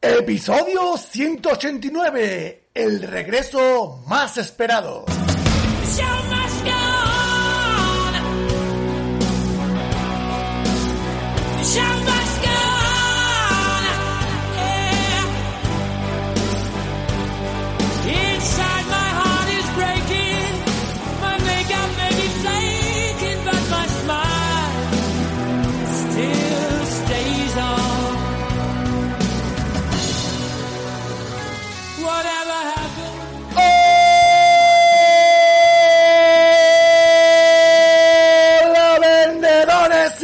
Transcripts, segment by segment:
Episodio 189. El regreso más esperado.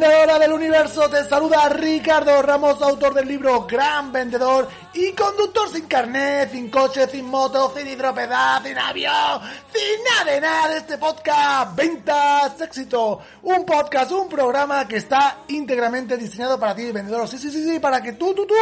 del universo, te saluda Ricardo Ramos, autor del libro Gran Vendedor y conductor sin carnet, sin coche, sin moto, sin hidropedad, sin avión, sin nada de nada de este podcast Ventas Éxito. Un podcast, un programa que está íntegramente diseñado para ti, vendedor. Sí, sí, sí, sí, para que tú, tú, tú,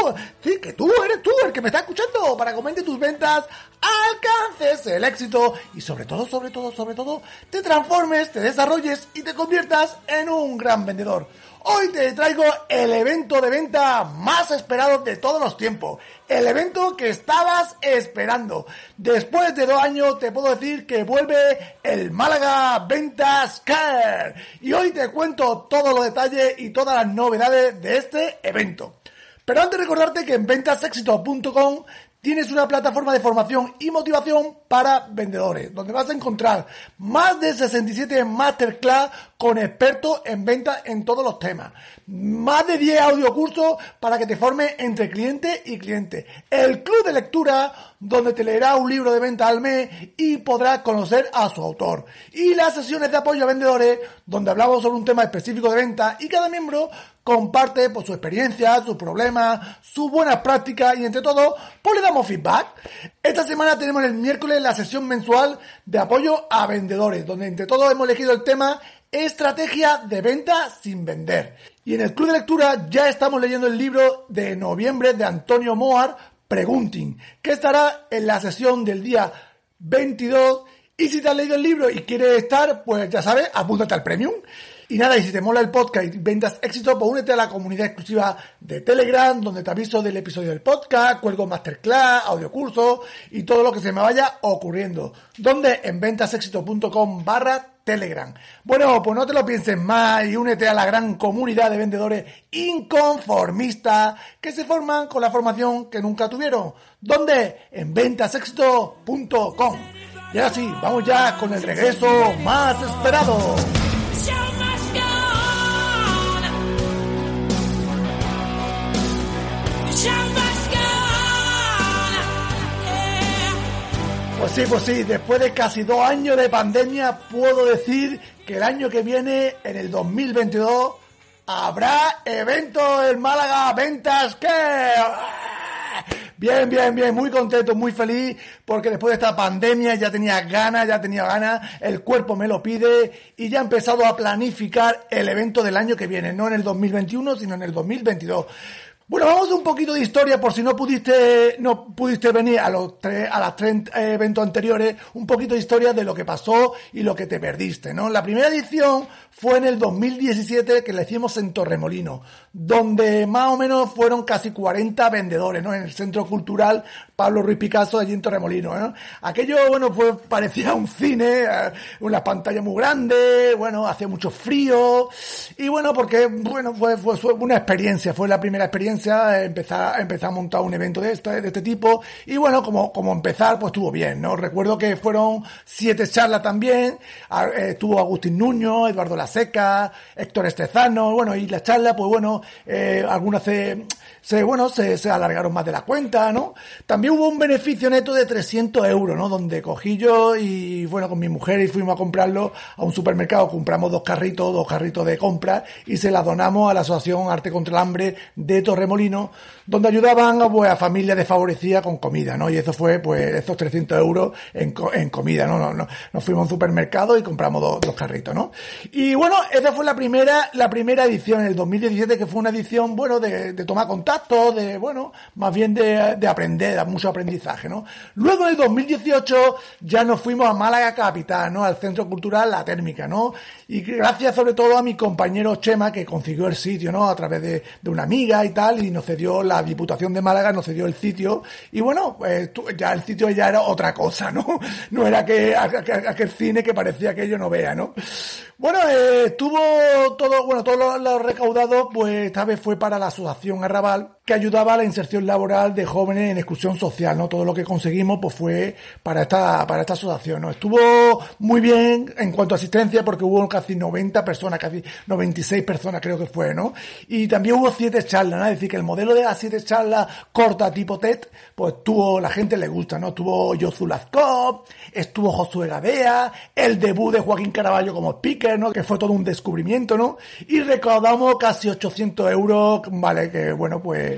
sí, que tú eres tú el que me está escuchando, para que aumente tus ventas, alcances el éxito y sobre todo, sobre todo, sobre todo, te transformes, te desarrolles y te conviertas en un gran vendedor. Hoy te traigo el evento de venta más esperado de todos los tiempos. El evento que estabas esperando. Después de dos años te puedo decir que vuelve el Málaga Ventas Care. Y hoy te cuento todos los detalles y todas las novedades de este evento. Pero antes de recordarte que en ventasexito.com tienes una plataforma de formación y motivación para vendedores, donde vas a encontrar más de 67 masterclass con expertos en venta en todos los temas, más de 10 audiocursos para que te formes entre cliente y cliente, el club de lectura donde te leerá un libro de venta al mes y podrás conocer a su autor, y las sesiones de apoyo a vendedores donde hablamos sobre un tema específico de venta y cada miembro comparte pues, su experiencia, sus problemas, sus buenas prácticas y entre todo, pues le damos feedback. Esta semana tenemos el miércoles la sesión mensual de apoyo a vendedores, donde entre todos hemos elegido el tema Estrategia de venta sin vender. Y en el club de lectura ya estamos leyendo el libro de noviembre de Antonio Moar, Pregunting, que estará en la sesión del día 22. Y si te has leído el libro y quieres estar, pues ya sabes, apúntate al premium. Y nada, y si te mola el podcast y ventas éxito, pues únete a la comunidad exclusiva de Telegram, donde te aviso del episodio del podcast, cuelgo masterclass, audiocurso y todo lo que se me vaya ocurriendo. Donde en ventasexito.com barra Telegram. Bueno, pues no te lo pienses más y únete a la gran comunidad de vendedores inconformistas que se forman con la formación que nunca tuvieron. ¿Dónde? En ventasexito.com. Y ahora sí, vamos ya con el regreso más esperado. Pues sí, pues sí, después de casi dos años de pandemia puedo decir que el año que viene, en el 2022, habrá evento en Málaga Ventas que... Bien, bien, bien, muy contento, muy feliz, porque después de esta pandemia ya tenía ganas, ya tenía ganas, el cuerpo me lo pide y ya he empezado a planificar el evento del año que viene, no en el 2021, sino en el 2022. Bueno, vamos a un poquito de historia por si no pudiste no pudiste venir a los tres a las tres eh, eventos anteriores, un poquito de historia de lo que pasó y lo que te perdiste, ¿no? La primera edición fue en el 2017 que la hicimos en Torremolino, donde más o menos fueron casi 40 vendedores, ¿no? En el Centro Cultural Pablo Ruiz Picasso allí en Torremolino, ¿no? Aquello, bueno, fue parecía un cine, eh, una pantalla muy grande, bueno, hacía mucho frío y bueno, porque bueno, fue, fue, fue una experiencia, fue la primera experiencia empezar, empezar a montar un evento de este, de este tipo y bueno, como, como empezar, pues estuvo bien, ¿no? Recuerdo que fueron siete charlas también, eh, estuvo Agustín Nuño, Eduardo La Seca, Héctor Estezano, bueno, y la charla, pues bueno, eh, algunas se, bueno, se, alargaron más de la cuenta, ¿no? También hubo un beneficio neto de 300 euros, ¿no? Donde cogí yo y, bueno, con mi mujer y fuimos a comprarlo a un supermercado, compramos dos carritos, dos carritos de compra y se las donamos a la Asociación Arte contra el Hambre de Torremolino, donde ayudaban pues, a familias desfavorecidas con comida, ¿no? Y eso fue, pues, estos 300 euros en, en comida, ¿no? No, no, Nos fuimos a un supermercado y compramos dos, dos carritos, ¿no? Y bueno, esa fue la primera, la primera edición, en el 2017, que fue una edición, bueno, de, de tomar contacto, de, bueno, más bien de, de aprender, mucho aprendizaje, ¿no? Luego en el 2018 ya nos fuimos a Málaga Capital, ¿no? Al Centro Cultural La Térmica, ¿no? Y gracias sobre todo a mi compañero Chema que consiguió el sitio, ¿no? A través de, de una amiga y tal, y nos cedió la Diputación de Málaga, nos cedió el sitio, y bueno, pues ya el sitio ya era otra cosa, ¿no? No era que aquel cine que parecía que yo no vea, ¿no? Bueno, estuvo todo, bueno, todo lo, lo, recaudado, pues esta vez fue para la Asociación Arrabal, que ayudaba a la inserción laboral de jóvenes en exclusión social, ¿no? Todo lo que conseguimos, pues fue para esta, para esta asociación, ¿no? Estuvo muy bien en cuanto a asistencia, porque hubo casi 90 personas, casi 96 personas creo que fue, ¿no? Y también hubo siete charlas, ¿no? Es decir, que el modelo de las siete charlas corta tipo TED, pues tuvo, la gente le gusta, ¿no? Estuvo Josu Lazkov, estuvo Josué Gadea, el debut de Joaquín Caraballo como speaker, ¿no? Que fue todo un descubrimiento, ¿no? Y recaudamos casi 800 euros, ¿vale? Que bueno, pues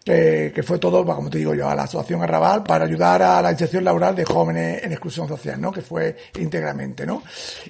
que, que, fue todo, como te digo yo, a la Asociación Arrabal para ayudar a la inserción laboral de jóvenes en exclusión social, ¿no? Que fue íntegramente, ¿no?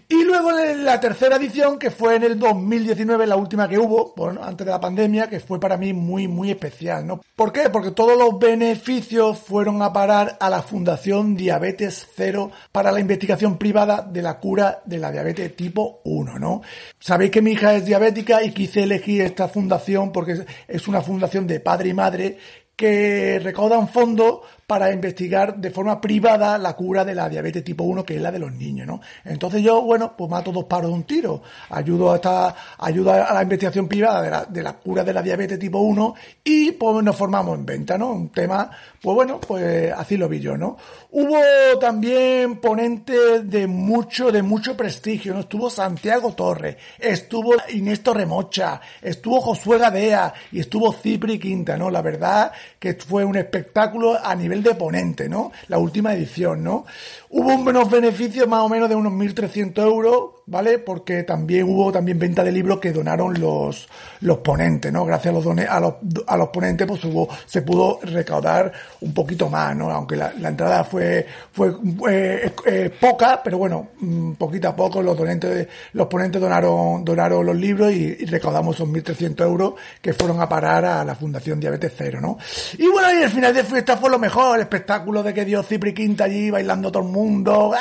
Y luego la tercera edición, que fue en el 2019, la última que hubo, bueno, antes de la pandemia, que fue para mí muy, muy especial, ¿no? ¿Por qué? Porque todos los beneficios fueron a parar a la Fundación Diabetes Cero para la investigación privada de la cura de la diabetes tipo 1, ¿no? Sabéis que mi hija es diabética y quise elegir esta fundación porque es una fundación de padre y madre que recaudan fondos para investigar de forma privada la cura de la diabetes tipo 1, que es la de los niños, ¿no? Entonces yo, bueno, pues mato dos paros de un tiro. Ayudo a esta, ayudo a la investigación privada de la, de la cura de la diabetes tipo 1 y pues nos formamos en venta, ¿no? Un tema, pues bueno, pues así lo vi yo, ¿no? Hubo también ponentes de mucho, de mucho prestigio, ¿no? Estuvo Santiago Torres, estuvo Inés Remocha, estuvo Josué Gadea y estuvo Cipri Quinta, ¿no? La verdad que fue un espectáculo a nivel de ponente, ¿no? La última edición, ¿no? Hubo unos beneficios más o menos de unos 1.300 euros, ¿vale? Porque también hubo también venta de libros que donaron los, los ponentes, ¿no? Gracias a los, a los, a los ponentes, pues hubo, se pudo recaudar un poquito más, ¿no? Aunque la, la entrada fue, fue eh, eh, poca, pero bueno, mm, poquito a poco los donantes, los ponentes donaron, donaron los libros y, y recaudamos esos 1.300 euros que fueron a parar a la Fundación Diabetes Cero, ¿no? Y bueno, y el final de fiesta fue lo mejor, el espectáculo de que dio Cipri Quinta allí bailando todo el mundo mundo,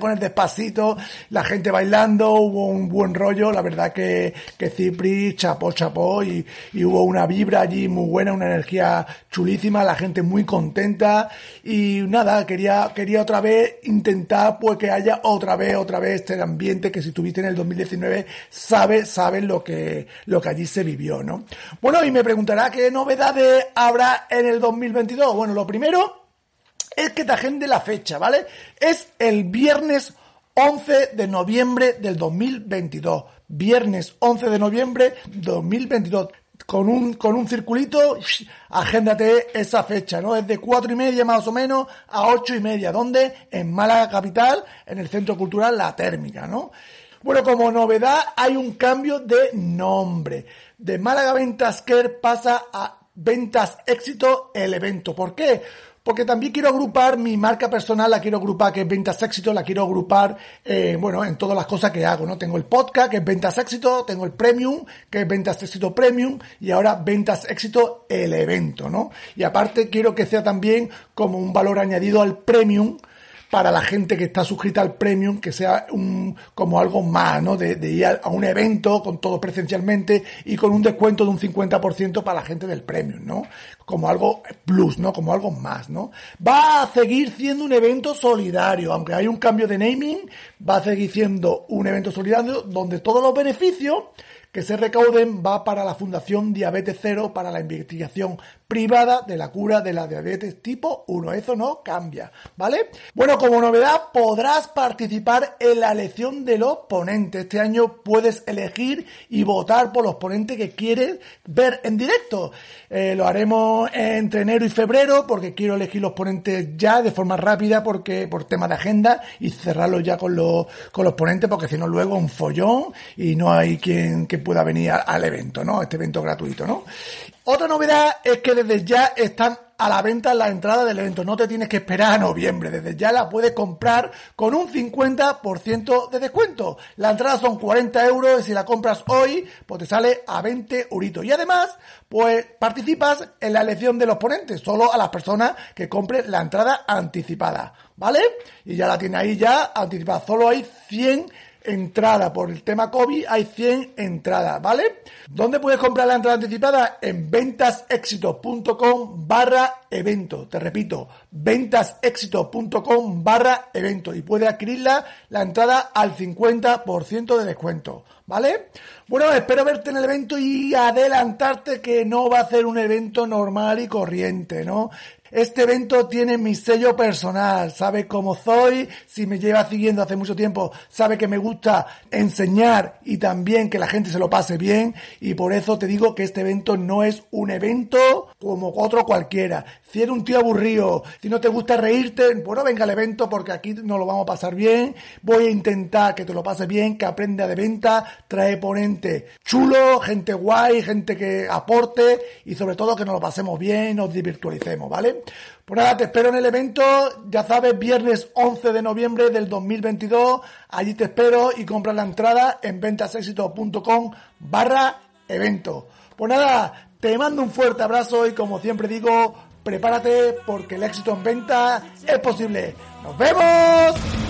con el despacito, la gente bailando, hubo un buen rollo, la verdad que, que Cipri chapó, chapó y, y hubo una vibra allí muy buena, una energía chulísima, la gente muy contenta y nada, quería, quería otra vez intentar pues que haya otra vez, otra vez este ambiente que si tuviste en el 2019 sabe, saben lo que, lo que allí se vivió, ¿no? Bueno, y me preguntará qué novedades habrá en el 2022. Bueno, lo primero, es que te agende la fecha, ¿vale? Es el viernes 11 de noviembre del 2022. Viernes 11 de noviembre 2022. Con un, con un circulito, agéndate esa fecha, ¿no? Es de cuatro y media más o menos a ocho y media. ¿Dónde? En Málaga Capital, en el Centro Cultural La Térmica, ¿no? Bueno, como novedad hay un cambio de nombre. De Málaga Ventas Care pasa a Ventas Éxito el evento. ¿Por qué? Porque también quiero agrupar mi marca personal, la quiero agrupar que es Ventas Éxito, la quiero agrupar, eh, bueno, en todas las cosas que hago, ¿no? Tengo el podcast, que es Ventas Éxito, tengo el Premium, que es Ventas Éxito Premium, y ahora Ventas Éxito, el evento, ¿no? Y aparte quiero que sea también como un valor añadido al Premium, para la gente que está suscrita al premium, que sea un, como algo más, ¿no? De, ir a un evento con todo presencialmente y con un descuento de un 50% para la gente del premium, ¿no? Como algo plus, ¿no? Como algo más, ¿no? Va a seguir siendo un evento solidario, aunque hay un cambio de naming, va a seguir siendo un evento solidario donde todos los beneficios que se recauden va para la Fundación Diabetes Cero para la investigación privada de la cura de la diabetes tipo 1. Eso no cambia, ¿vale? Bueno, como novedad podrás participar en la elección de los ponentes. Este año puedes elegir y votar por los ponentes que quieres ver en directo. Eh, lo haremos entre enero y febrero porque quiero elegir los ponentes ya de forma rápida porque por tema de agenda y cerrarlos ya con los, con los ponentes porque si no luego un follón y no hay quien que pueda venir al evento, ¿no? Este evento gratuito, ¿no? Otra novedad es que desde ya están a la venta la entrada del evento. No te tienes que esperar a noviembre. Desde ya la puedes comprar con un 50% de descuento. La entrada son 40 euros y si la compras hoy, pues te sale a 20 euritos. Y además, pues participas en la elección de los ponentes. Solo a las personas que compren la entrada anticipada. ¿Vale? Y ya la tiene ahí ya anticipada. Solo hay 100 entrada. Por el tema COVID hay 100 entradas, ¿vale? ¿Dónde puedes comprar la entrada anticipada? En ventasexito.com barra evento. Te repito, ventasexito.com barra evento. Y puedes adquirirla la entrada al 50% de descuento, ¿vale? Bueno, espero verte en el evento y adelantarte que no va a ser un evento normal y corriente, ¿no? Este evento tiene mi sello personal, sabe cómo soy, si me lleva siguiendo hace mucho tiempo, sabe que me gusta enseñar y también que la gente se lo pase bien. Y por eso te digo que este evento no es un evento como otro cualquiera. Si eres un tío aburrido, si no te gusta reírte, bueno, venga al evento porque aquí nos lo vamos a pasar bien. Voy a intentar que te lo pases bien, que aprenda de venta, trae ponente chulo, gente guay, gente que aporte y sobre todo que nos lo pasemos bien, nos divirtualicemos, ¿vale? Pues nada, te espero en el evento, ya sabes, viernes 11 de noviembre del 2022. Allí te espero y compra la entrada en ventasexito.com barra evento. Pues nada, te mando un fuerte abrazo y como siempre digo, prepárate porque el éxito en venta es posible. ¡Nos vemos!